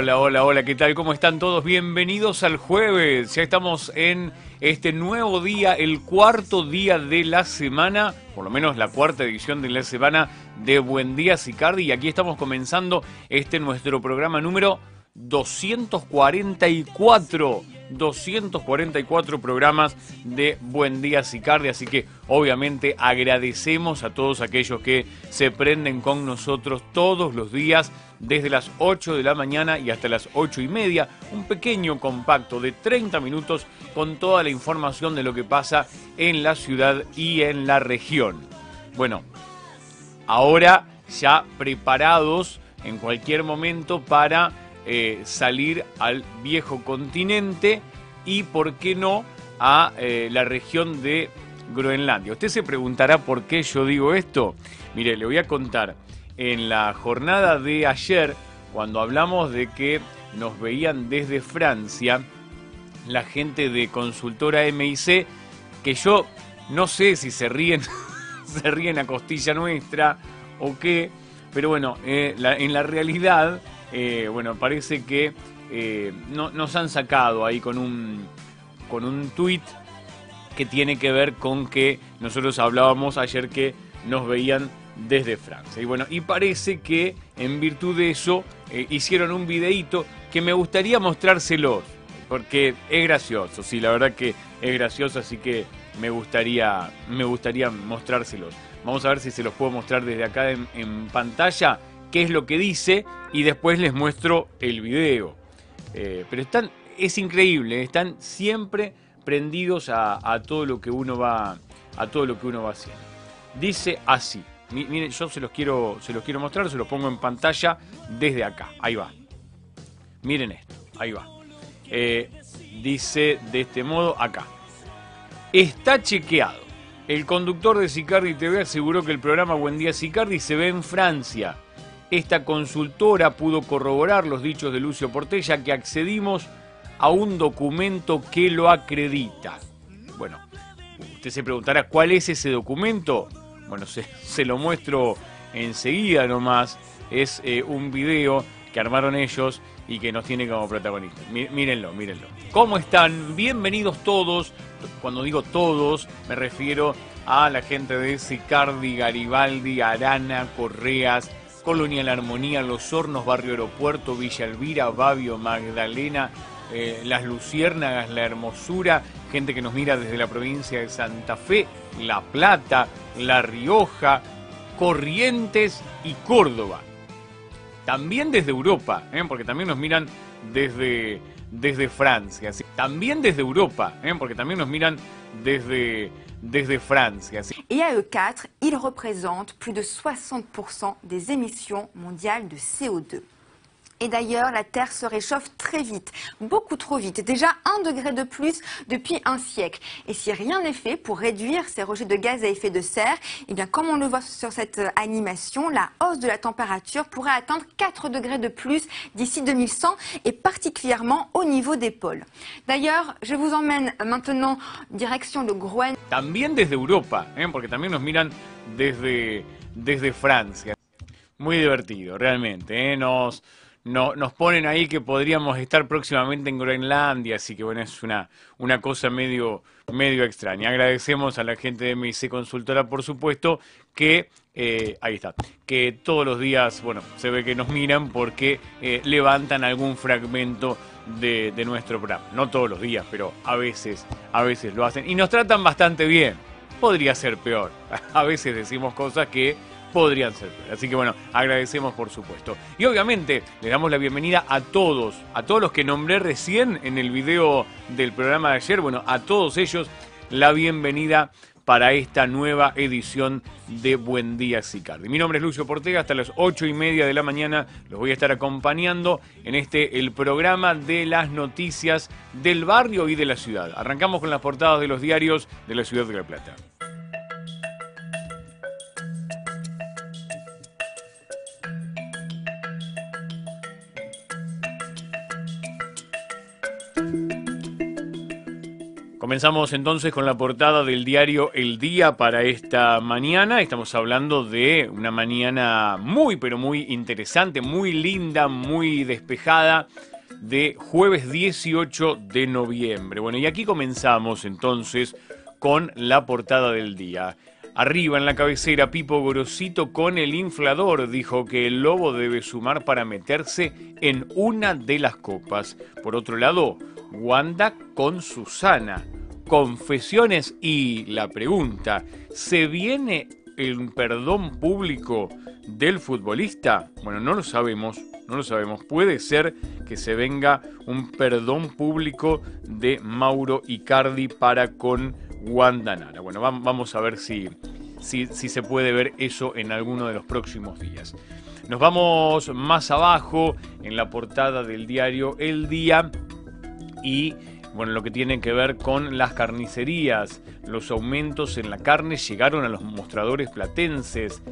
Hola, hola, hola, ¿qué tal? ¿Cómo están todos? Bienvenidos al jueves. Ya estamos en este nuevo día, el cuarto día de la semana, por lo menos la cuarta edición de la semana de Buen Día Sicardi. Y aquí estamos comenzando este nuestro programa número 244 244 programas de Buen Día Sicardi, así que obviamente agradecemos a todos aquellos que se prenden con nosotros todos los días desde las 8 de la mañana y hasta las 8 y media, un pequeño compacto de 30 minutos con toda la información de lo que pasa en la ciudad y en la región. Bueno, ahora ya preparados en cualquier momento para eh, salir al viejo continente y, por qué no, a eh, la región de Groenlandia. Usted se preguntará por qué yo digo esto. Mire, le voy a contar. En la jornada de ayer, cuando hablamos de que nos veían desde Francia, la gente de consultora MIC, que yo no sé si se ríen, se ríen a costilla nuestra o qué, pero bueno, eh, en la realidad eh, bueno, parece que eh, no, nos han sacado ahí con un, con un tweet que tiene que ver con que nosotros hablábamos ayer que nos veían desde Francia. Y bueno, y parece que en virtud de eso eh, hicieron un videíto que me gustaría mostrárselos, porque es gracioso, sí, la verdad que es gracioso, así que me gustaría, me gustaría mostrárselos. Vamos a ver si se los puedo mostrar desde acá en pantalla qué es lo que dice y después les muestro el video. Eh, pero están, es increíble, están siempre prendidos a, todo lo que uno va a todo lo que uno va haciendo. Dice así. Miren, yo se los quiero se los quiero mostrar, se los pongo en pantalla desde acá. Ahí va. Miren esto, ahí va. Eh, dice de este modo acá. Está chequeado. El conductor de Sicardi TV aseguró que el programa Buen Día Sicardi se ve en Francia esta consultora pudo corroborar los dichos de Lucio Portella que accedimos a un documento que lo acredita. Bueno, usted se preguntará cuál es ese documento. Bueno, se, lo muestro enseguida nomás. Es eh, un video que armaron ellos y que nos tiene como protagonista. mírenlo, mírenlo. ¿Cómo están? Bienvenidos todos. Cuando digo todos, me refiero a la gente de Sicardi, Garibaldi, Arana, Correas, Colonia La Armonía, Los Hornos, Barrio Aeropuerto, Villa Elvira, Babio, Magdalena, eh, Las Luciérnagas, La Hermosura, gente que nos mira desde la provincia de Santa Fe, La Plata, La Rioja, Corrientes y Córdoba. También desde Europa, ¿eh? porque también nos miran desde, desde Francia. También desde Europa, ¿eh? porque también nos miran desde desde Francia. Et à E4, ils représentent plus de 60% des émissions mondiales de CO2. Et d'ailleurs, la Terre se réchauffe très vite, beaucoup trop vite, déjà un degré de plus depuis un siècle. Et si rien n'est fait pour réduire ces rejets de gaz à effet de serre, eh bien, comme on le voit sur cette euh, animation, la hausse de la température pourrait atteindre 4 degrés de plus d'ici 2100 et particulièrement au niveau des pôles. D'ailleurs, je vous emmène maintenant direction de Groen. También desde Europa, ¿eh? porque también nos miran desde, desde Francia. Muy divertido, realmente. ¿eh? Nos, no, nos ponen ahí que podríamos estar próximamente en Groenlandia, así que bueno, es una, una cosa medio, medio extraña. Agradecemos a la gente de MIC Consultora, por supuesto, que eh, ahí está, que todos los días, bueno, se ve que nos miran porque eh, levantan algún fragmento de, de, nuestro programa. No todos los días, pero a veces, a veces lo hacen. Y nos tratan bastante bien. Podría ser peor. A veces decimos cosas que podrían ser Así que bueno, agradecemos por supuesto. Y obviamente le damos la bienvenida a todos, a todos los que nombré recién en el video del programa de ayer, bueno, a todos ellos la bienvenida para esta nueva edición de Buen Día Sicardi. Mi nombre es Lucio Portega, hasta las ocho y media de la mañana los voy a estar acompañando en este, el programa de las noticias del barrio y de la ciudad. Arrancamos con las portadas de los diarios de la ciudad de La Plata. Comenzamos entonces con la portada del diario El Día para esta mañana. Estamos hablando de una mañana muy, pero muy interesante, muy linda, muy despejada, de jueves 18 de noviembre. Bueno, y aquí comenzamos entonces con la portada del día. Arriba en la cabecera, Pipo Gorosito con el inflador dijo que el lobo debe sumar para meterse en una de las copas. Por otro lado, Wanda con Susana. Confesiones y la pregunta, ¿se viene el perdón público del futbolista? Bueno, no lo sabemos, no lo sabemos. Puede ser que se venga un perdón público de Mauro Icardi para con Wanda Nara. Bueno, vamos a ver si, si, si se puede ver eso en alguno de los próximos días. Nos vamos más abajo en la portada del diario El Día y bueno, lo que tiene que ver con las carnicerías. Los aumentos en la carne llegaron a los mostradores platenses.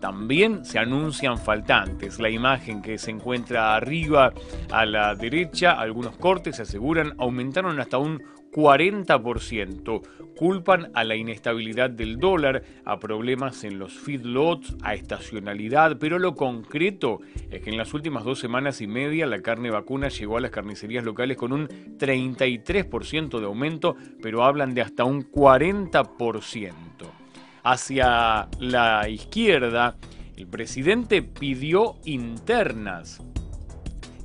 También se anuncian faltantes. La imagen que se encuentra arriba a la derecha, algunos cortes se aseguran aumentaron hasta un 40%. Culpan a la inestabilidad del dólar, a problemas en los feedlots, a estacionalidad, pero lo concreto es que en las últimas dos semanas y media la carne vacuna llegó a las carnicerías locales con un 33% de aumento, pero hablan de hasta un 40%. Hacia la izquierda, el presidente pidió internas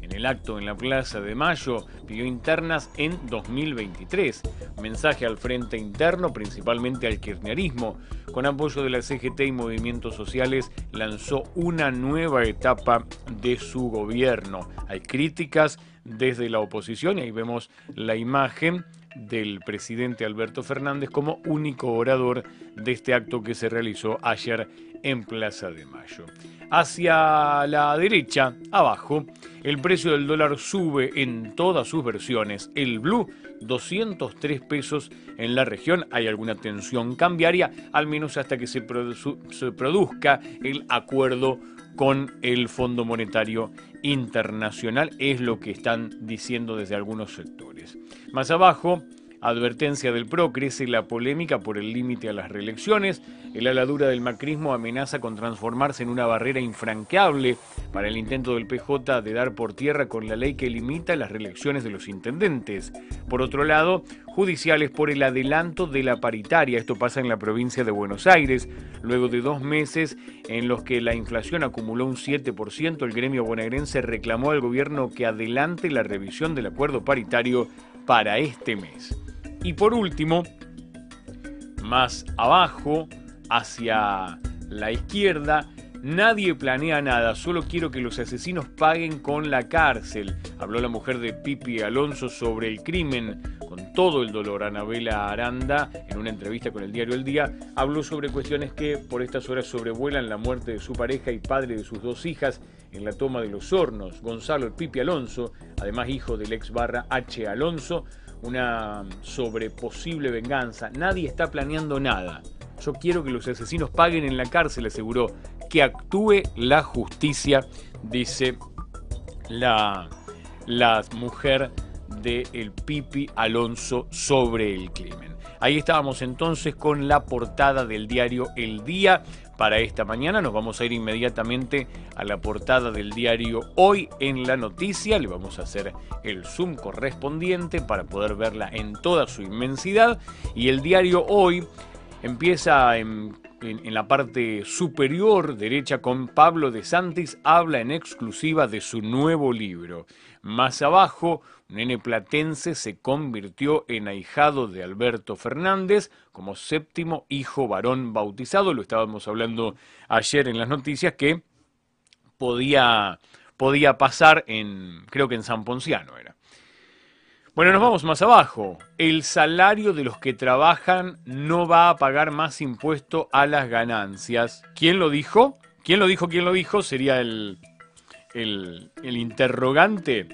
en el acto en la Plaza de Mayo pidió internas en 2023. Mensaje al frente interno, principalmente al kirchnerismo. Con apoyo de la CGT y movimientos sociales, lanzó una nueva etapa de su gobierno. Hay críticas desde la oposición y ahí vemos la imagen del presidente Alberto Fernández como único orador de este acto que se realizó ayer en Plaza de Mayo. Hacia la derecha, abajo, el precio del dólar sube en todas sus versiones. El blue, 203 pesos en la región. Hay alguna tensión cambiaria, al menos hasta que se, se produzca el acuerdo con el Fondo Monetario Internacional, es lo que están diciendo desde algunos sectores. Más abajo, Advertencia del PRO, crece la polémica por el límite a las reelecciones. El aladura del macrismo amenaza con transformarse en una barrera infranqueable para el intento del PJ de dar por tierra con la ley que limita las reelecciones de los intendentes. Por otro lado, judiciales por el adelanto de la paritaria. Esto pasa en la provincia de Buenos Aires. Luego de dos meses en los que la inflación acumuló un 7%, el gremio bonaerense reclamó al gobierno que adelante la revisión del acuerdo paritario para este mes. Y por último, más abajo, hacia la izquierda, Nadie planea nada, solo quiero que los asesinos paguen con la cárcel. Habló la mujer de Pipi Alonso sobre el crimen con todo el dolor. Anabela Aranda, en una entrevista con el diario El Día, habló sobre cuestiones que por estas horas sobrevuelan la muerte de su pareja y padre de sus dos hijas en la toma de los hornos. Gonzalo el Pipi Alonso, además hijo del ex barra H. Alonso, una sobre posible venganza. Nadie está planeando nada. Yo quiero que los asesinos paguen en la cárcel, aseguró. Que actúe la justicia, dice la, la mujer de el Pipi Alonso sobre el crimen. Ahí estábamos entonces con la portada del diario El Día para esta mañana. Nos vamos a ir inmediatamente a la portada del diario Hoy en la noticia. Le vamos a hacer el zoom correspondiente para poder verla en toda su inmensidad. Y el diario Hoy empieza en, la parte superior derecha con Pablo de Santis, habla en exclusiva de su nuevo libro. Más abajo, Nene Platense se convirtió en ahijado de Alberto Fernández como séptimo hijo varón bautizado. Lo estábamos hablando ayer en las noticias que podía, podía pasar en, creo que en San Ponciano era. Bueno, nos vamos más abajo. El salario de los que trabajan no va a pagar más impuesto a las ganancias. ¿Quién lo dijo? ¿Quién lo dijo? ¿Quién lo dijo? Sería el, el, interrogante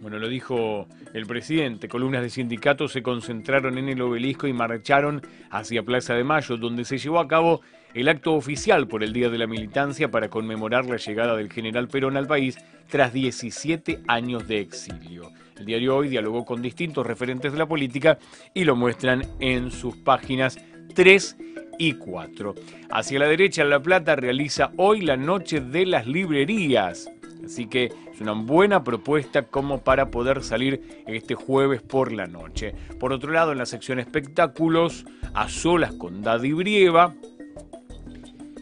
Bueno, lo dijo el presidente. Columnas de sindicatos se concentraron en el obelisco y marcharon hacia Plaza de Mayo, donde se llevó a cabo el acto oficial por el Día de la Militancia para conmemorar la llegada del general Perón al país tras 17 años de exilio. El diario Hoy dialogó con distintos referentes de la política y lo muestran en sus páginas 3 y 4. Hacia la derecha, La Plata realiza hoy la Noche de las Librerías. Así que es una buena propuesta como para poder salir este jueves por la noche. Por otro lado, en la sección espectáculos, a solas con Daddy Brieva.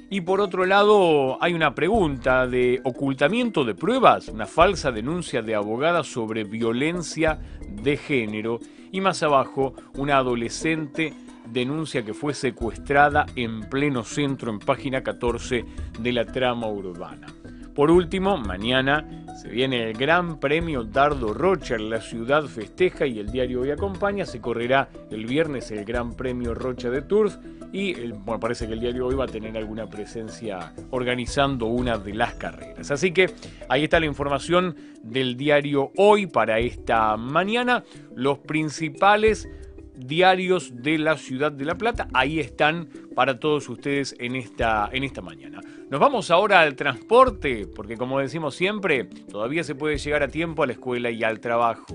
Y por otro lado, hay una pregunta de ocultamiento de pruebas, una falsa denuncia de abogada sobre violencia de género. Y más abajo, una adolescente denuncia que fue secuestrada en pleno centro en página 14 de la trama urbana. Por último, mañana se viene el Gran Premio Dardo Rocha, la ciudad festeja y el diario hoy acompaña. Se correrá el viernes el Gran Premio Rocha de Tours y parece que el diario hoy va a tener alguna presencia organizando una de las carreras. Así que ahí está la información del diario hoy para esta mañana. Los principales diarios de la ciudad de La Plata. Ahí están para todos ustedes en esta, en esta mañana. Nos vamos ahora al transporte, porque como decimos siempre, todavía se puede llegar a tiempo a la escuela y al trabajo.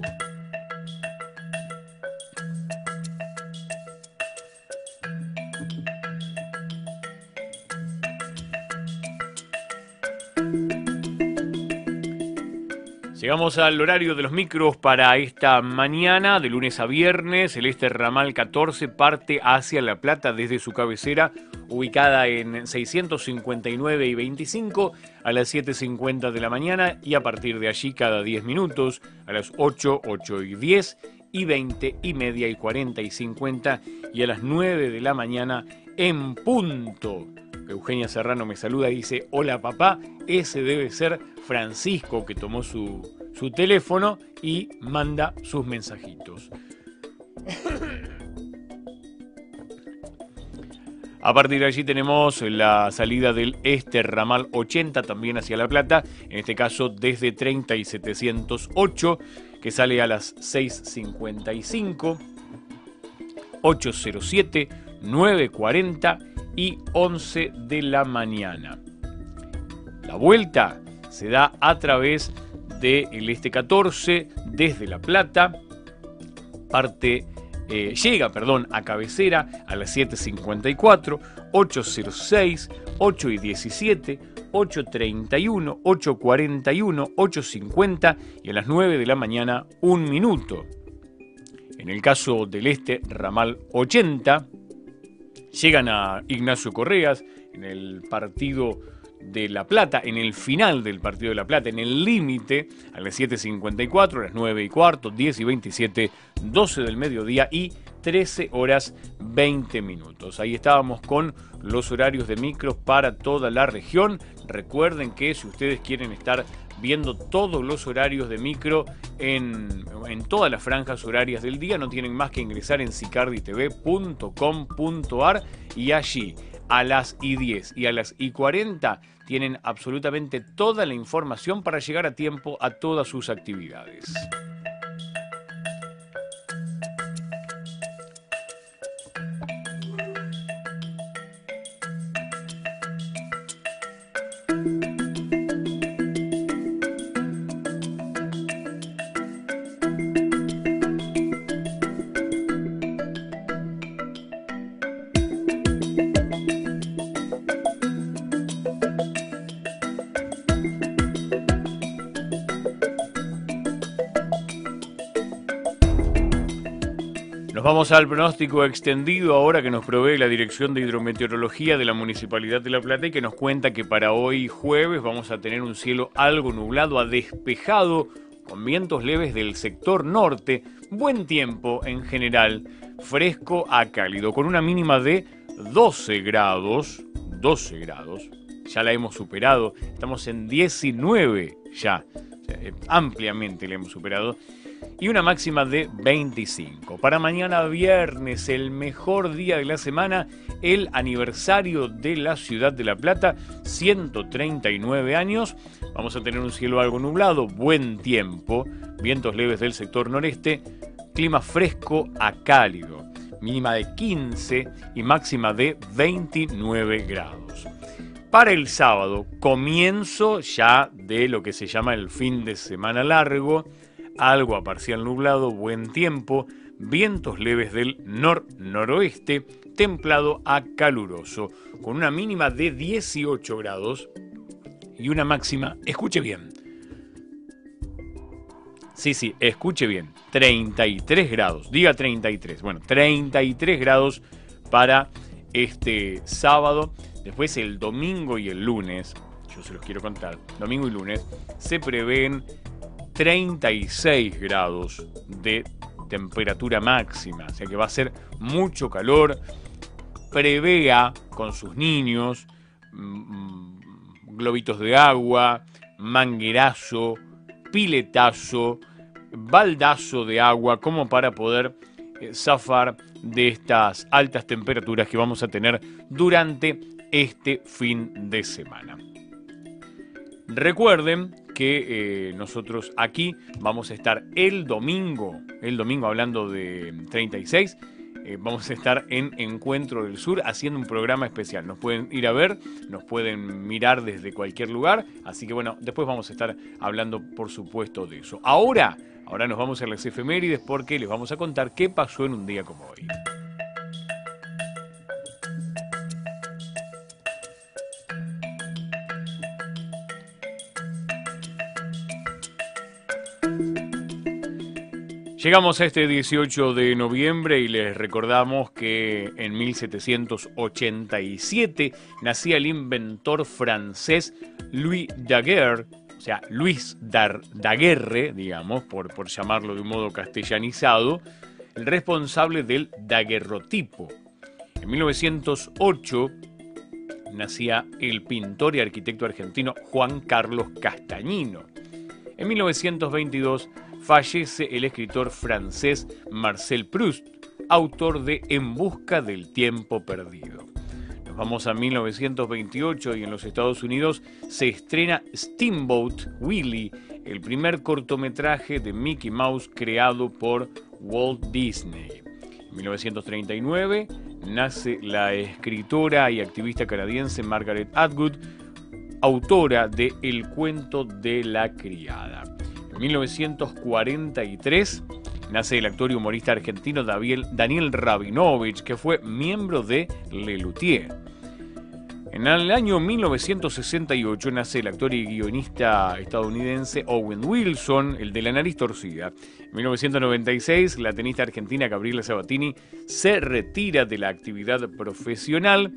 Llegamos al horario de los micros para esta mañana, de lunes a viernes. El este ramal 14 parte hacia La Plata desde su cabecera, ubicada en 659 y 25, a las 7.50 de la mañana y a partir de allí cada 10 minutos, a las 8, 8 y 10 y 20 y media y 40 y 50 y a las 9 de la mañana en punto. Eugenia Serrano me saluda y dice, hola papá, ese debe ser Francisco que tomó su, su teléfono y manda sus mensajitos. A partir de allí tenemos la salida del este ramal 80 también hacia La Plata, en este caso desde 30 y 708, que sale a las 6.55, 807, 940 y 11 de la mañana. La vuelta se da a través del Este 14 desde La Plata, parte, eh, llega perdón, a cabecera a las 7.54, 8.06, 8 y 17, 8.31, 8.41, 8.50 y a las 9 de la mañana un minuto. En el caso del Este, ramal 80, llegan a Ignacio Correas en el partido de La Plata, en el final del partido de La Plata, en el límite, a las 7.54, a las 9 y cuarto, 10 y 27, 12 del mediodía y 13 horas 20 minutos. Ahí estábamos con los horarios de micros para toda la región. Recuerden que si ustedes quieren estar viendo todos los horarios de micro en, en todas las franjas horarias del día, no tienen más que ingresar en sicarditv.com.ar y allí a las y 10 y a las y 40 tienen absolutamente toda la información para llegar a tiempo a todas sus actividades. Vamos al pronóstico extendido ahora que nos provee la Dirección de Hidrometeorología de la Municipalidad de La Plata y que nos cuenta que para hoy jueves vamos a tener un cielo algo nublado a despejado con vientos leves del sector norte, buen tiempo en general, fresco a cálido, con una mínima de 12 grados, 12 grados, ya la hemos superado, estamos en 19 ya, ampliamente la hemos superado y una máxima de 25. Para mañana viernes, el mejor día de la semana, el aniversario de la ciudad de La Plata, 139 años. Vamos a tener un cielo algo nublado, buen tiempo, vientos leves del sector noreste, clima fresco a cálido, mínima de 15 y máxima de 29 grados. Para el sábado, comienzo ya de lo que se llama el fin de semana largo, algo a parcial nublado, buen tiempo, vientos leves del nor-noroeste, templado a caluroso, con una mínima de 18 grados y una máxima, escuche bien, Sí, sí, escuche bien. 33 grados. Diga 33. Bueno, 33 grados para este sábado. Después el domingo y el lunes, yo se los quiero contar, domingo y lunes, se prevén 36 grados de temperatura máxima. O sea que va a ser mucho calor. Prevea con sus niños mm, globitos de agua, manguerazo, piletazo, baldazo de agua, como para poder eh, zafar de estas altas temperaturas que vamos a tener durante este fin de semana. Recuerden que eh, nosotros aquí vamos a estar el domingo, el domingo hablando de 36, eh, vamos a estar en Encuentro del Sur haciendo un programa especial. Nos pueden ir a ver, nos pueden mirar desde cualquier lugar. Así que bueno, después vamos a estar hablando por supuesto de eso. Ahora, ahora nos vamos a las efemérides porque les vamos a contar qué pasó en un día como hoy. Llegamos a este 18 de noviembre y les recordamos que en 1787 nacía el inventor francés Louis Daguerre, o sea, Luis Daguerre, digamos, por, por llamarlo de un modo castellanizado, el responsable del daguerrotipo. En 1908 nacía el pintor y arquitecto argentino Juan Carlos Castañino. En 1922 fallece el escritor francés Marcel Proust, autor de En busca del tiempo perdido. Nos vamos a 1928 y en los Estados Unidos se estrena Steamboat Willie, el primer cortometraje de Mickey Mouse creado por Walt Disney. En 1939 nace la escritora y activista canadiense Margaret Atwood, autora de El cuento de la criada. En 1943 nace el actor y humorista argentino Daniel Rabinovich, que fue miembro de Lelutier. En el año 1968 nace el actor y guionista estadounidense Owen Wilson, el de la nariz torcida. En 1996, la tenista argentina Gabriela Sabatini se retira de la actividad profesional.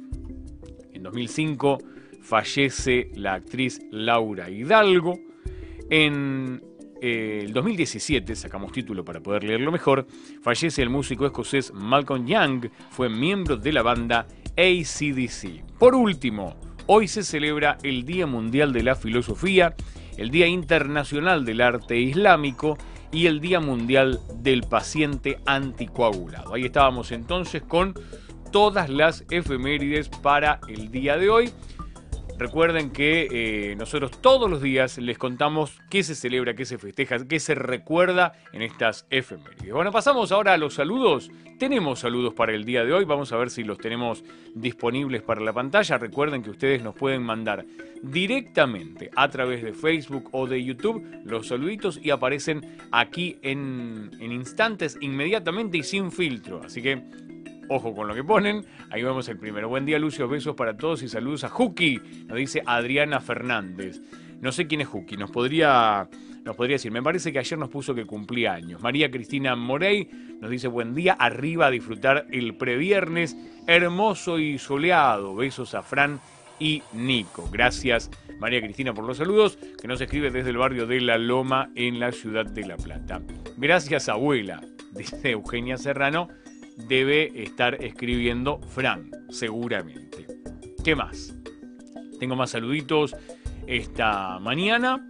En 2005 fallece la actriz Laura Hidalgo. En eh, el 2017, sacamos título para poder leerlo mejor, fallece el músico escocés Malcolm Young, fue miembro de la banda ACDC. Por último, hoy se celebra el Día Mundial de la Filosofía, el Día Internacional del Arte Islámico y el Día Mundial del Paciente Anticoagulado. Ahí estábamos entonces con todas las efemérides para el día de hoy. Recuerden que eh, nosotros todos los días les contamos qué se celebra, qué se festeja, qué se recuerda en estas efemérides. Bueno, pasamos ahora a los saludos. Tenemos saludos para el día de hoy, vamos a ver si los tenemos disponibles para la pantalla. Recuerden que ustedes nos pueden mandar directamente a través de Facebook o de YouTube los saluditos y aparecen aquí en, en instantes inmediatamente y sin filtro. Así que Ojo con lo que ponen. Ahí vemos el primero. Buen día, Lucio. Besos para todos y saludos a Juki. Nos dice Adriana Fernández. No sé quién es Juki. Nos podría, nos podría decir. Me parece que ayer nos puso que cumplía años. María Cristina Morey nos dice buen día. Arriba a disfrutar el previernes. Hermoso y soleado. Besos a Fran y Nico. Gracias María Cristina por los saludos, que nos escribe desde el barrio de La Loma en la ciudad de La Plata. Gracias abuela, dice Eugenia Serrano, debe estar escribiendo Fran, seguramente. ¿Qué más? Tengo más saluditos esta mañana.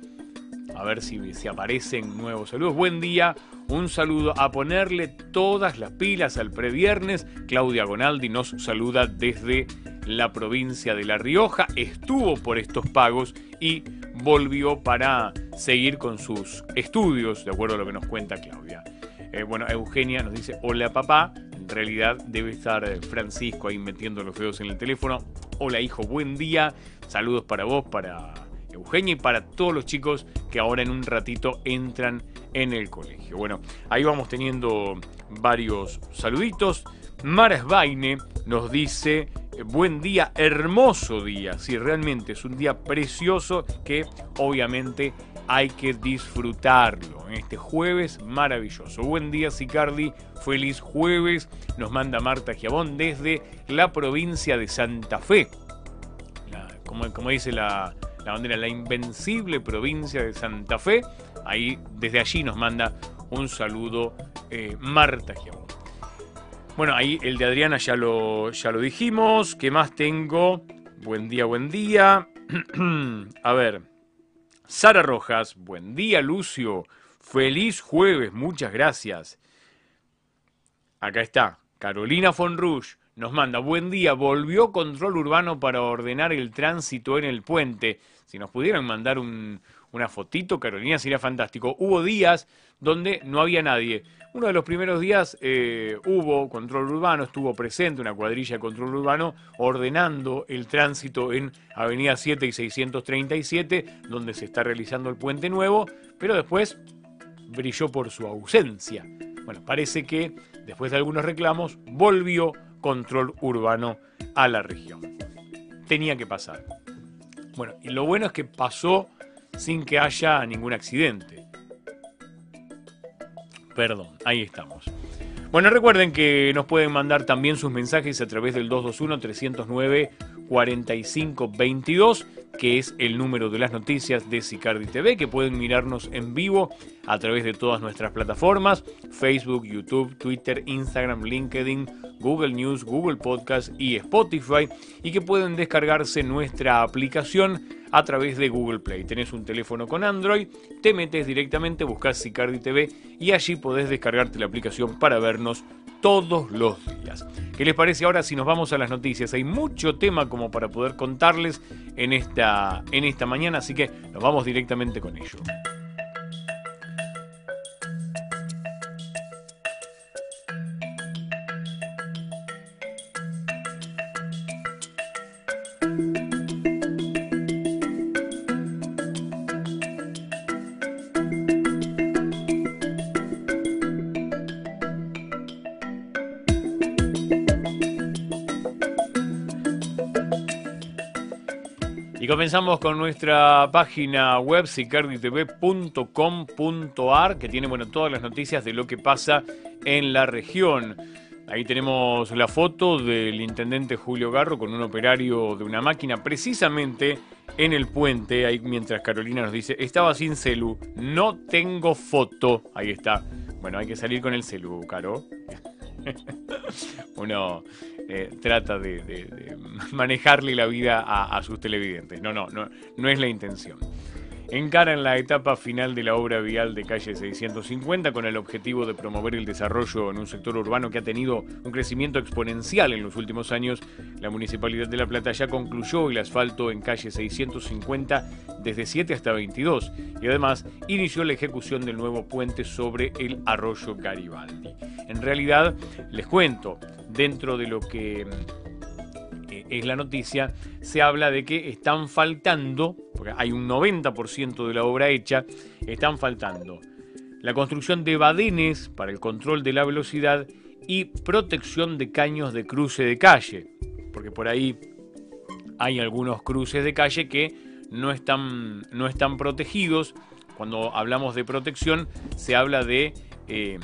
A ver si, se aparecen nuevos saludos. Buen día. un saludo a ponerle todas las pilas al previernes. Claudia Gonaldi nos saluda desde la provincia de La Rioja, estuvo por estos pagos y volvió para seguir con sus estudios, de acuerdo a lo que nos cuenta Claudia. Eh, bueno, Eugenia nos dice, hola papá, en realidad debe estar eh, Francisco ahí metiendo los dedos en el teléfono. Hola hijo, buen día, saludos para vos, para Eugenia y para todos los chicos que ahora en un ratito entran en el colegio. Bueno, ahí vamos teniendo varios saluditos. Mara Svaine nos dice, buen día, hermoso día. Sí, realmente es un día precioso que obviamente hay que disfrutarlo. En este jueves maravilloso. Buen día, Sicardi. Feliz jueves. Nos manda Marta Giabón desde la provincia de Santa Fe. como, dice la, la bandera, la invencible provincia de Santa Fe. Ahí, desde allí nos manda un saludo eh, Marta Giabón. Bueno, ahí el de Adriana ya lo, ya lo dijimos. ¿Qué más tengo? Buen día, buen día. A ver. Sara Rojas, buen día Lucio. Feliz jueves, muchas gracias. Acá está. Carolina Fonrush nos manda, buen día, volvió control urbano para ordenar el tránsito en el puente. Si nos pudieran mandar una fotito, Carolina, sería fantástico. Hubo días donde no había nadie. Uno de los primeros días eh, hubo control urbano, estuvo presente una cuadrilla de control urbano ordenando el tránsito en Avenida 7 y 637, donde se está realizando el puente nuevo, pero después brilló por su ausencia. Bueno, parece que después de algunos reclamos volvió control urbano a la región. Tenía que pasar. Bueno, y lo bueno es que pasó sin que haya ningún accidente. Perdón, ahí estamos. Bueno, recuerden que nos pueden mandar también sus mensajes a través del 221-309-4522, que es el número de las noticias de Sicardi TV, que pueden mirarnos en vivo a través de todas nuestras plataformas, Facebook, YouTube, Twitter, Instagram, LinkedIn, Google News, Google Podcast y Spotify, y que pueden descargarse nuestra aplicación a través de Google Play. Tenés un teléfono con Android, te metes directamente, buscas Sicardi TV y allí podés descargarte la aplicación para vernos todos los días. ¿Qué les parece ahora si nos vamos a las noticias? Hay mucho tema como para poder contarles en esta, en esta mañana, así que nos vamos directamente con ello. Comenzamos con nuestra página web sicarditv.com.ar que tiene bueno, todas las noticias de lo que pasa en la región. Ahí tenemos la foto del intendente Julio Garro con un operario de una máquina precisamente en el puente, ahí mientras Carolina nos dice, estaba sin celu, no tengo foto. Ahí está. Bueno, hay que salir con el celu, Caro. Uno eh, trata de, manejarle la vida a, sus televidentes. No, no, no, no es la intención. Encaran la etapa final de la obra vial de calle 650 con el objetivo de promover el desarrollo en un sector urbano que ha tenido un crecimiento exponencial en los últimos años. La Municipalidad de La Plata ya concluyó el asfalto en calle 650 desde 7 hasta 22 y además inició la ejecución del nuevo puente sobre el arroyo Garibaldi. En realidad, les cuento, dentro de lo que es la noticia, se habla de que están faltando, porque hay un 90% de la obra hecha, están faltando la construcción de badenes para el control de la velocidad y protección de caños de cruce de calle, porque por ahí hay algunos cruces de calle que no están, no están protegidos. Cuando hablamos de protección se habla de eh,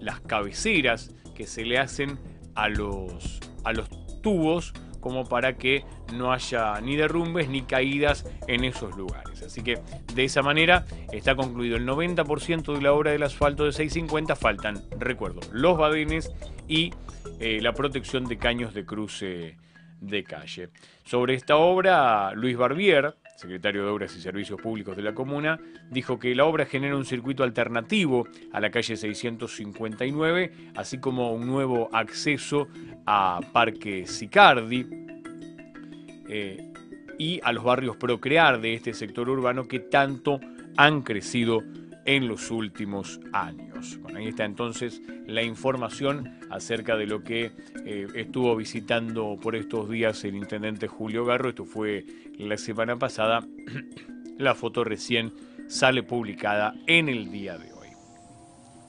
las cabeceras que se le hacen a los, a los tubos como para que no haya ni derrumbes ni caídas en esos lugares. Así que de esa manera está concluido el 90% de la obra del asfalto de 650. Faltan, recuerdo, los badenes y eh, la protección de caños de cruce de calle. Sobre esta obra, Luis Barbier, secretario de Obras y Servicios Públicos de la comuna, dijo que la obra genera un circuito alternativo a la calle 659, así como un nuevo acceso a Parque Sicardi eh, y a los barrios Procrear de este sector urbano que tanto han crecido en los últimos años. Bueno, ahí está entonces la información acerca de lo que eh, estuvo visitando por estos días el intendente Julio Garro. Esto fue la semana pasada. la foto recién sale publicada en el día de hoy.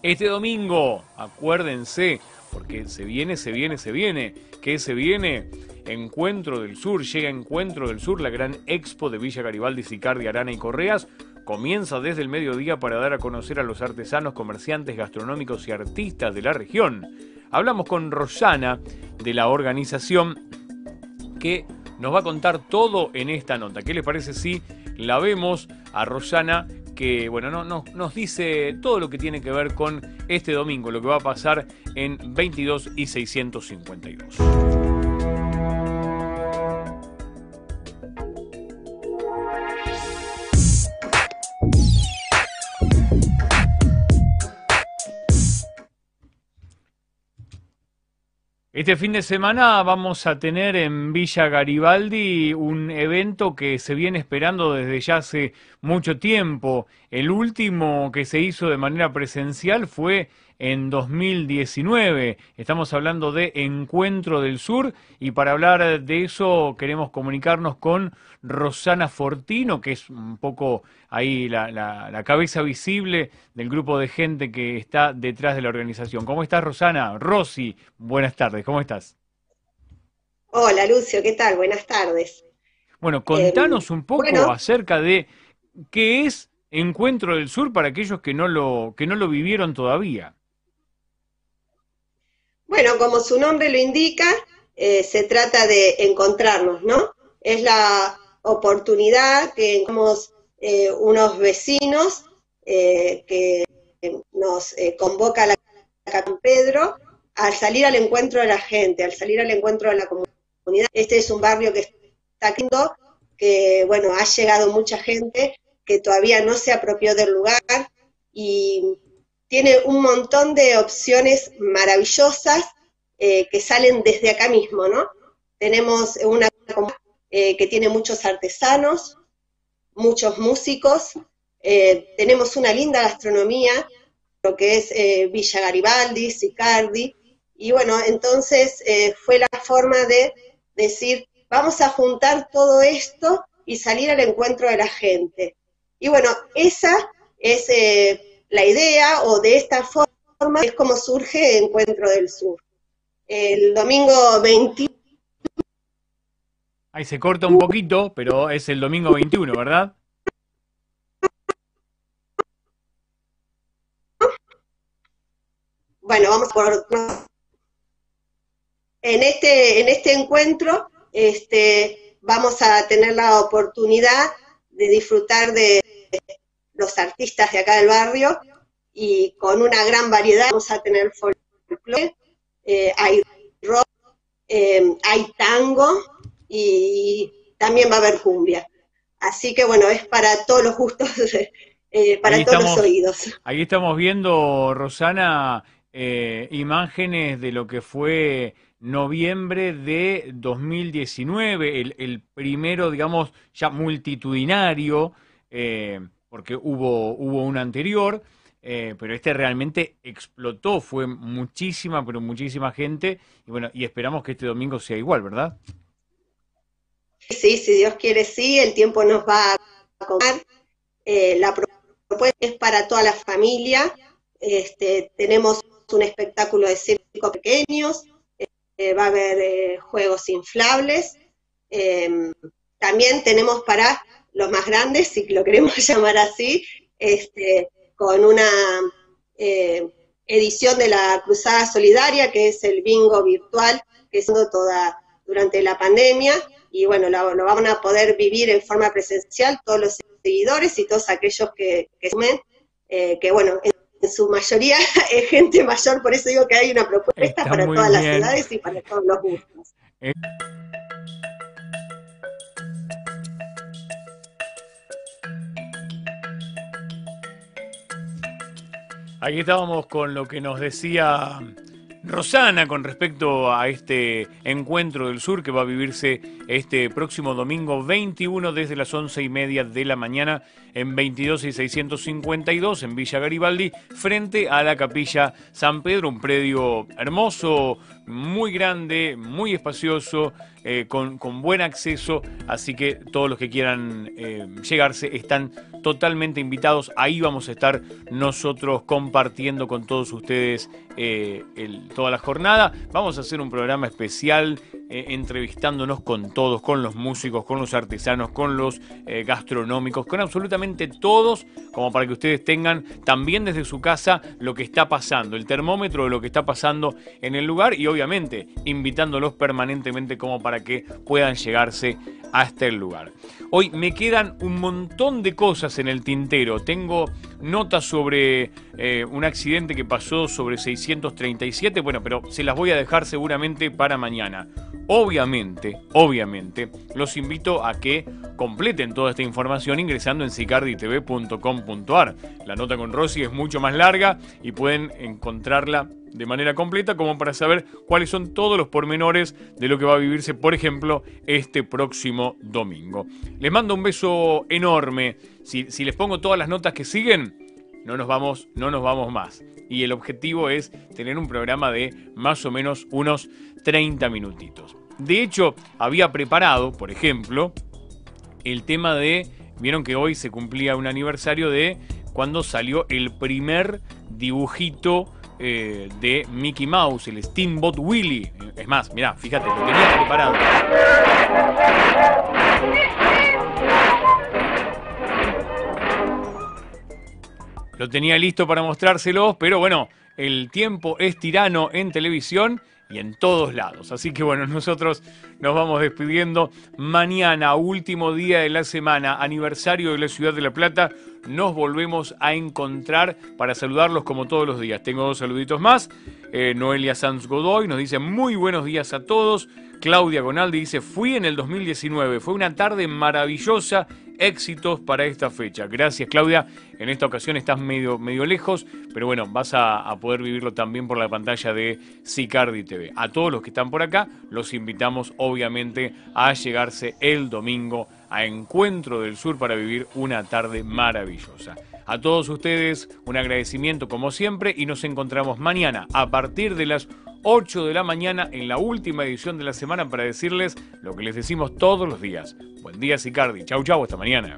Este domingo, acuérdense, porque se viene, se viene, se viene. ¿Qué se viene? Encuentro del Sur, llega Encuentro del Sur, la gran expo de Villa Garibaldi, Sicardi, Arana y Correas comienza desde el mediodía para dar a conocer a los artesanos, comerciantes, gastronómicos y artistas de la región. Hablamos con Rosana de la organización que nos va a contar todo en esta nota. ¿Qué les parece si la vemos a Rosana que bueno, no, no, nos dice todo lo que tiene que ver con este domingo, lo que va a pasar en 22 y 652? Este fin de semana vamos a tener en Villa Garibaldi un evento que se viene esperando desde ya hace mucho tiempo. El último que se hizo de manera presencial fue en 2019. Estamos hablando de Encuentro del Sur y para hablar de eso queremos comunicarnos con Rosana Fortino, que es un poco ahí la, cabeza visible del grupo de gente que está detrás de la organización. ¿Cómo estás, Rosana? Rosy, buenas tardes, ¿cómo estás? Hola, Lucio, ¿qué tal? Buenas tardes. Bueno, contanos un poco acerca de qué es Encuentro del Sur para aquellos que no lo, que no lo vivieron todavía. Bueno, como su nombre lo indica, eh, se trata de encontrarnos, ¿no? Es la oportunidad que tenemos eh, unos vecinos eh, que nos convoca a la San Pedro al salir al encuentro de la gente, al salir al encuentro de la comunidad. Este es un barrio que está lindo, que bueno, ha llegado mucha gente que todavía no se apropió del lugar y tiene un montón de opciones maravillosas eh, que salen desde acá mismo, ¿no? Tenemos una eh, que tiene muchos artesanos, muchos músicos, eh, tenemos una linda gastronomía, lo que es Villa Garibaldi, Sicardi, y bueno, entonces fue la forma de decir, vamos a juntar todo esto y salir al encuentro de la gente. Y bueno, esa es la idea o de esta forma es como surge Encuentro del Sur. El domingo 21. Ahí se corta un poquito, pero es el domingo 21, ¿verdad? Bueno, vamos por en este en este encuentro este vamos a tener la oportunidad de disfrutar de los artistas de acá del barrio y con una gran variedad. Vamos a tener folclore, eh, hay rock, eh, hay tango y también va a haber cumbia. Así que bueno, es para todos los gustos, eh, para todos los oídos. Ahí estamos viendo, Rosana, imágenes de lo que fue noviembre de 2019, el, el primero, digamos, ya multitudinario, porque hubo, hubo un anterior, eh, pero este realmente explotó, fue muchísima, pero muchísima gente, y bueno, y esperamos que este domingo sea igual, ¿verdad? Sí, si Dios quiere, sí, el tiempo nos va a comer. Eh, la propuesta es para toda la familia. Este, tenemos un espectáculo de circo pequeños, eh, va a haber juegos inflables. Em, también tenemos para los más grandes, si lo queremos llamar así, este, con una eh, edición de la Cruzada Solidaria, que es el bingo virtual, que es toda durante la pandemia, y bueno, lo, van a poder vivir en forma presencial todos los seguidores y todos aquellos que, que sumen, eh, que bueno, en, su mayoría es gente mayor, por eso digo que hay una propuesta para todas las edades y para todos los gustos. Eh, Aquí estábamos con lo que nos decía Rosana con respecto a este encuentro del sur que va a vivirse este próximo domingo 21 desde las once y media de la mañana en 22 y 652 en Villa Garibaldi frente a la capilla San Pedro, un predio hermoso, muy grande, muy espacioso, eh, con, buen acceso, así que todos los que quieran eh, llegarse están totalmente invitados. Ahí vamos a estar nosotros compartiendo con todos ustedes eh, toda la jornada. Vamos a hacer un programa especial entrevistándonos con todos, con los músicos, con los artesanos, con los gastronómicos, con absolutamente todos, como para que ustedes tengan también desde su casa lo que está pasando, el termómetro de lo que está pasando en el lugar y obviamente invitándolos permanentemente como para que puedan llegarse hasta el lugar. Hoy me quedan un montón de cosas en el tintero. Tengo notas sobre eh, un accidente que pasó sobre 637, bueno, pero se las voy a dejar seguramente para mañana. Obviamente, obviamente, los invito a que completen toda esta información ingresando en sicarditv.com.ar. La nota con Rosy es mucho más larga y pueden encontrarla de manera completa como para saber cuáles son todos los pormenores de lo que va a vivirse, por ejemplo, este próximo domingo. Les mando un beso enorme. Si les pongo todas las notas que siguen, no nos vamos, no nos vamos más. Y el objetivo es tener un programa de más o menos unos 30 minutitos. De hecho, había preparado, por ejemplo, el tema de, vieron que hoy se cumplía un aniversario de cuando salió el primer dibujito eh, de Mickey Mouse, el Steamboat Willie. Es más, mirá, fíjate, lo tenía preparado. Lo tenía listo para mostrárselos, pero bueno, el tiempo es tirano en televisión y en todos lados. Así que bueno, nosotros nos vamos despidiendo. Mañana, último día de la semana, aniversario de la ciudad de La Plata, nos volvemos a encontrar para saludarlos como todos los días. Tengo dos saluditos más. Eh, Noelia Sanz Godoy nos dice muy buenos días a todos. Claudia Gonaldi dice, fui en el 2019, fue una tarde maravillosa éxitos para esta fecha. Gracias Claudia, en esta ocasión estás medio, medio lejos, pero bueno, vas a, poder vivirlo también por la pantalla de Sicardi TV. A todos los que están por acá, los invitamos obviamente a llegarse el domingo a Encuentro del Sur para vivir una tarde maravillosa. A todos ustedes un agradecimiento como siempre y nos encontramos mañana a partir de las 8 de la mañana en la última edición de la semana para decirles lo que les decimos todos los días. Buen día, Sicardi. Chau, chau, hasta mañana.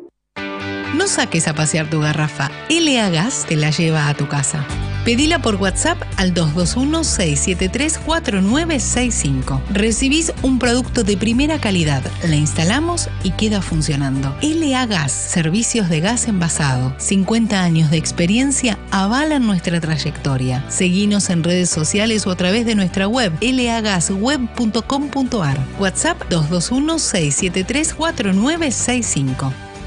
saques a pasear tu garrafa. LA Gas te la lleva a tu casa. Pedila por WhatsApp al 221-673-4965. Recibís un producto de primera calidad, la instalamos y queda funcionando. LA Gas, servicios de gas envasado. 50 años de experiencia avalan nuestra trayectoria. Seguinos en redes sociales o a través de nuestra web lagasweb.com.ar. WhatsApp 221-673-4965.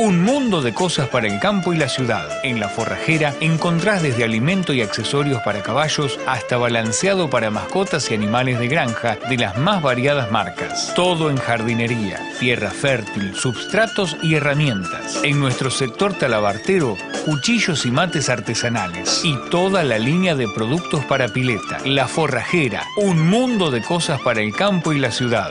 un mundo de cosas para el campo y la ciudad. En la forrajera encontrás desde alimento y accesorios para caballos hasta balanceado para mascotas y animales de granja de las más variadas marcas. Todo en jardinería, tierra fértil, substratos y herramientas. En nuestro sector talabartero, cuchillos y mates artesanales y toda la línea de productos para pileta. La forrajera, un mundo de cosas para el campo y la ciudad.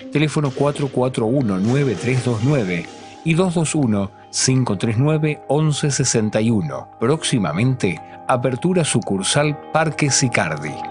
Teléfono 441-9329 y 221-539-1161. Próximamente, apertura sucursal Parque Sicardi.